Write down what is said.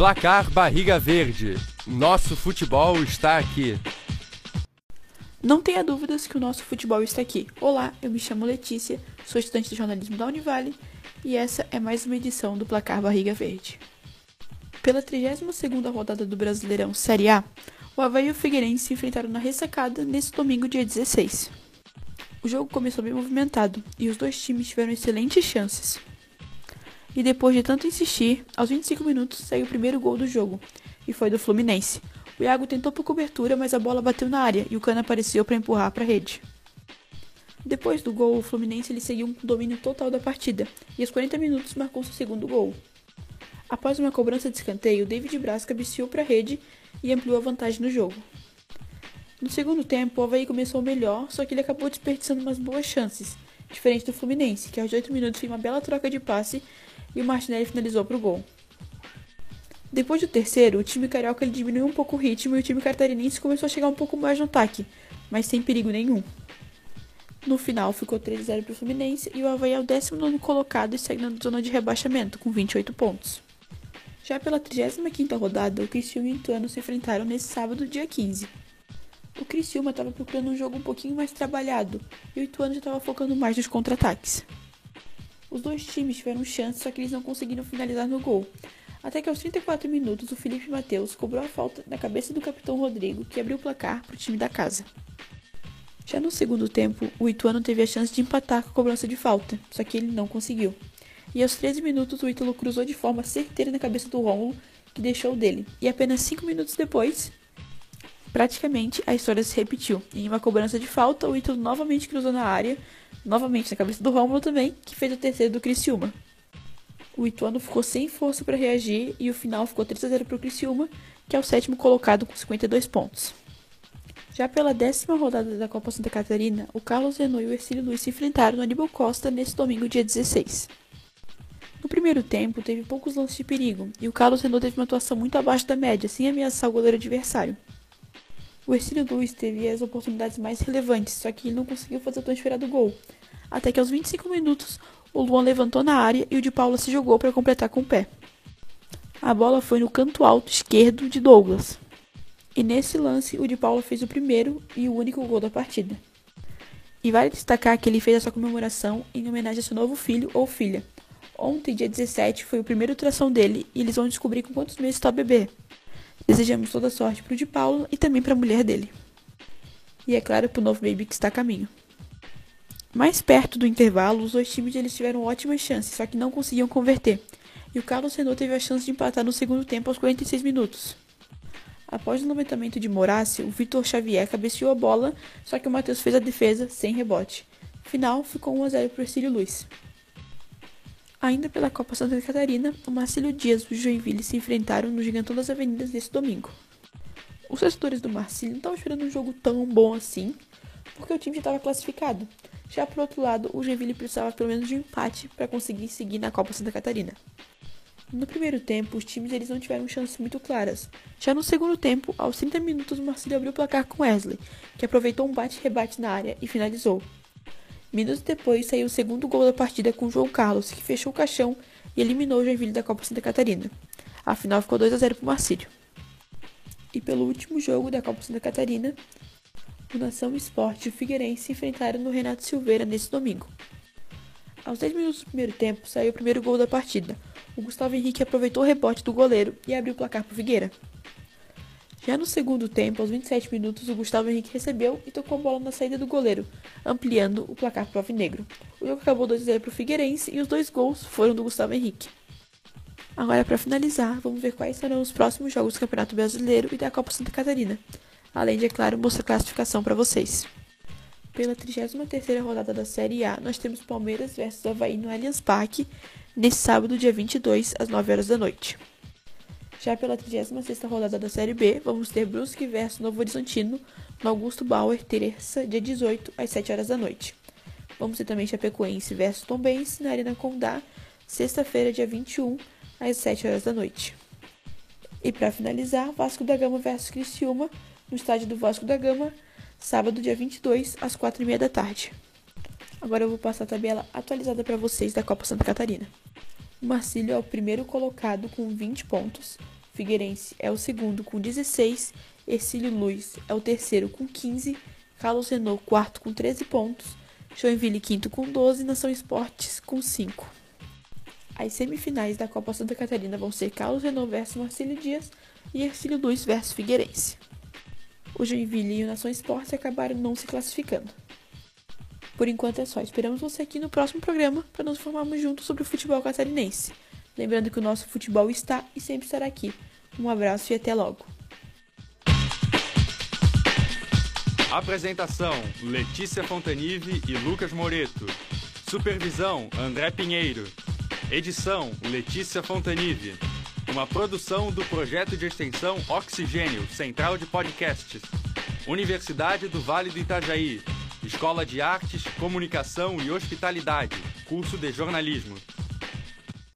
Placar Barriga Verde. Nosso futebol está aqui. Não tenha dúvidas que o nosso futebol está aqui. Olá, eu me chamo Letícia, sou estudante de jornalismo da Univale e essa é mais uma edição do Placar Barriga Verde. Pela 32ª rodada do Brasileirão Série A, o Havaí e o Figueirense se enfrentaram na ressacada nesse domingo, dia 16. O jogo começou bem movimentado e os dois times tiveram excelentes chances. E depois de tanto insistir, aos 25 minutos saiu o primeiro gol do jogo, e foi do Fluminense. O Iago tentou por cobertura, mas a bola bateu na área e o Cano apareceu para empurrar para a rede. Depois do gol, o Fluminense ele seguiu um domínio total da partida e aos 40 minutos marcou seu segundo gol. Após uma cobrança de escanteio, David Braz cabeceou para a rede e ampliou a vantagem no jogo. No segundo tempo, o Havaí começou melhor, só que ele acabou desperdiçando umas boas chances, diferente do Fluminense, que aos 8 minutos fez uma bela troca de passe e o Martinelli finalizou para o gol. Depois do terceiro, o time carioca diminuiu um pouco o ritmo e o time catarinense começou a chegar um pouco mais no ataque, mas sem perigo nenhum. No final, ficou 3 0 para o Fluminense e o Havaí é o 19 colocado e segue na zona de rebaixamento, com 28 pontos. Já pela 35ª rodada, o Criciúma e o Ituano se enfrentaram nesse sábado, dia 15. O Criciúma estava procurando um jogo um pouquinho mais trabalhado e o Ituano já estava focando mais nos contra-ataques. Os dois times tiveram chance, só que eles não conseguiram finalizar no gol. Até que aos 34 minutos, o Felipe Mateus cobrou a falta na cabeça do capitão Rodrigo, que abriu o placar para o time da casa. Já no segundo tempo, o Ituano teve a chance de empatar com a cobrança de falta, só que ele não conseguiu. E aos 13 minutos, o Ítalo cruzou de forma certeira na cabeça do Rômulo, que deixou dele. E apenas 5 minutos depois, praticamente a história se repetiu. Em uma cobrança de falta, o Ítalo novamente cruzou na área, novamente na cabeça do Rômulo também, que fez o terceiro do Criciúma. O Ituano ficou sem força para reagir e o final ficou 3 a 0 para o Criciúma, que é o sétimo colocado com 52 pontos. Já pela décima rodada da Copa Santa Catarina, o Carlos Renault e o Ercílio Luiz se enfrentaram no Aníbal Costa nesse domingo, dia 16. No primeiro tempo, teve poucos lances de perigo, e o Carlos Renault teve uma atuação muito abaixo da média, sem ameaçar o goleiro adversário. O Ercílio Luiz teve as oportunidades mais relevantes, só que ele não conseguiu fazer a transferência do gol. Até que aos 25 minutos, o Luan levantou na área e o de Paula se jogou para completar com o pé. A bola foi no canto alto esquerdo de Douglas. E nesse lance, o de Paula fez o primeiro e o único gol da partida. E vale destacar que ele fez essa comemoração em homenagem a seu novo filho ou filha, Ontem, dia 17, foi o primeiro ultrassom dele e eles vão descobrir com quantos meses está o bebê. Desejamos toda sorte para o de Paulo e também para a mulher dele. E é claro para o novo baby que está a caminho. Mais perto do intervalo, os dois times eles tiveram ótimas chances, só que não conseguiam converter. E o Carlos Renault teve a chance de empatar no segundo tempo aos 46 minutos. Após o levantamento de Morace, o Vitor Xavier cabeceou a bola, só que o Matheus fez a defesa sem rebote. Final ficou 1 a 0 para o Ercílio Luiz. Ainda pela Copa Santa Catarina, o Marcílio Dias e o Joinville se enfrentaram no Gigantão das Avenidas nesse domingo. Os torcedores do Marcílio não estavam esperando um jogo tão bom assim, porque o time já estava classificado. Já por outro lado, o Joinville precisava pelo menos de um empate para conseguir seguir na Copa Santa Catarina. No primeiro tempo, os times eles não tiveram chances muito claras. Já no segundo tempo, aos 30 minutos, o Marcílio abriu o placar com Wesley, que aproveitou um bate-rebate na área e finalizou. Minutos depois saiu o segundo gol da partida com João Carlos, que fechou o caixão e eliminou o Joinville da Copa Santa Catarina. A final ficou 2 a 0 para o Marcílio. E pelo último jogo da Copa Santa Catarina, o Nação Esporte e o Figueirense se enfrentaram no Renato Silveira nesse domingo. Aos 10 minutos do primeiro tempo, saiu o primeiro gol da partida. O Gustavo Henrique aproveitou o rebote do goleiro e abriu o placar para o Figueira. Já no segundo tempo, aos 27 minutos, o Gustavo Henrique recebeu e tocou a bola na saída do goleiro, ampliando o placar para o Alvinegro. O jogo acabou 2 a 0 para o Figueirense e os dois gols foram do Gustavo Henrique. Agora, para finalizar, vamos ver quais serão os próximos jogos do Campeonato Brasileiro e da Copa Santa Catarina, além de, é claro, mostrar a classificação para vocês. Pela 33ª rodada da Série A, nós temos Palmeiras versus Havaí no Allianz Parque, nesse sábado, dia 22, às 9 horas da noite. Já pela 36ª rodada da Série B, vamos ter Brusque versus Novo Horizontino no Augusto Bauer, terça, dia 18, às 7 horas da noite. Vamos ter também Chapecoense versus Tombense na Arena Condá, sexta-feira, dia 21, às 7 horas da noite. E para finalizar, Vasco da Gama versus Criciúma, no estádio do Vasco da Gama, sábado, dia 22, às 4h30 da tarde. Agora eu vou passar a tabela atualizada para vocês da Copa Santa Catarina. Marcílio é o primeiro colocado com 20 pontos. Figueirense é o segundo com 16, Ercílio Luz é o terceiro com 15, Carlos Renault quarto com 13 pontos, Joinville quinto com 12 e Nação Esportes com 5. As semifinais da Copa Santa Catarina vão ser Carlos Renault versus Marcílio Dias e Ercílio Luz versus Figueirense. O Joinville e o Nação Esportes acabaram não se classificando. Por enquanto é só. Esperamos você aqui no próximo programa para nos informarmos juntos sobre o futebol catarinense. Lembrando que o nosso futebol está e sempre estará aqui. Um abraço e até logo. Apresentação: Letícia Fontanive e Lucas Moreto. Supervisão: André Pinheiro. Edição: Letícia Fontanive. Uma produção do projeto de extensão Oxigênio, Central de Podcasts. Universidade do Vale do Itajaí. Escola de Artes, Comunicação e Hospitalidade. Curso de Jornalismo.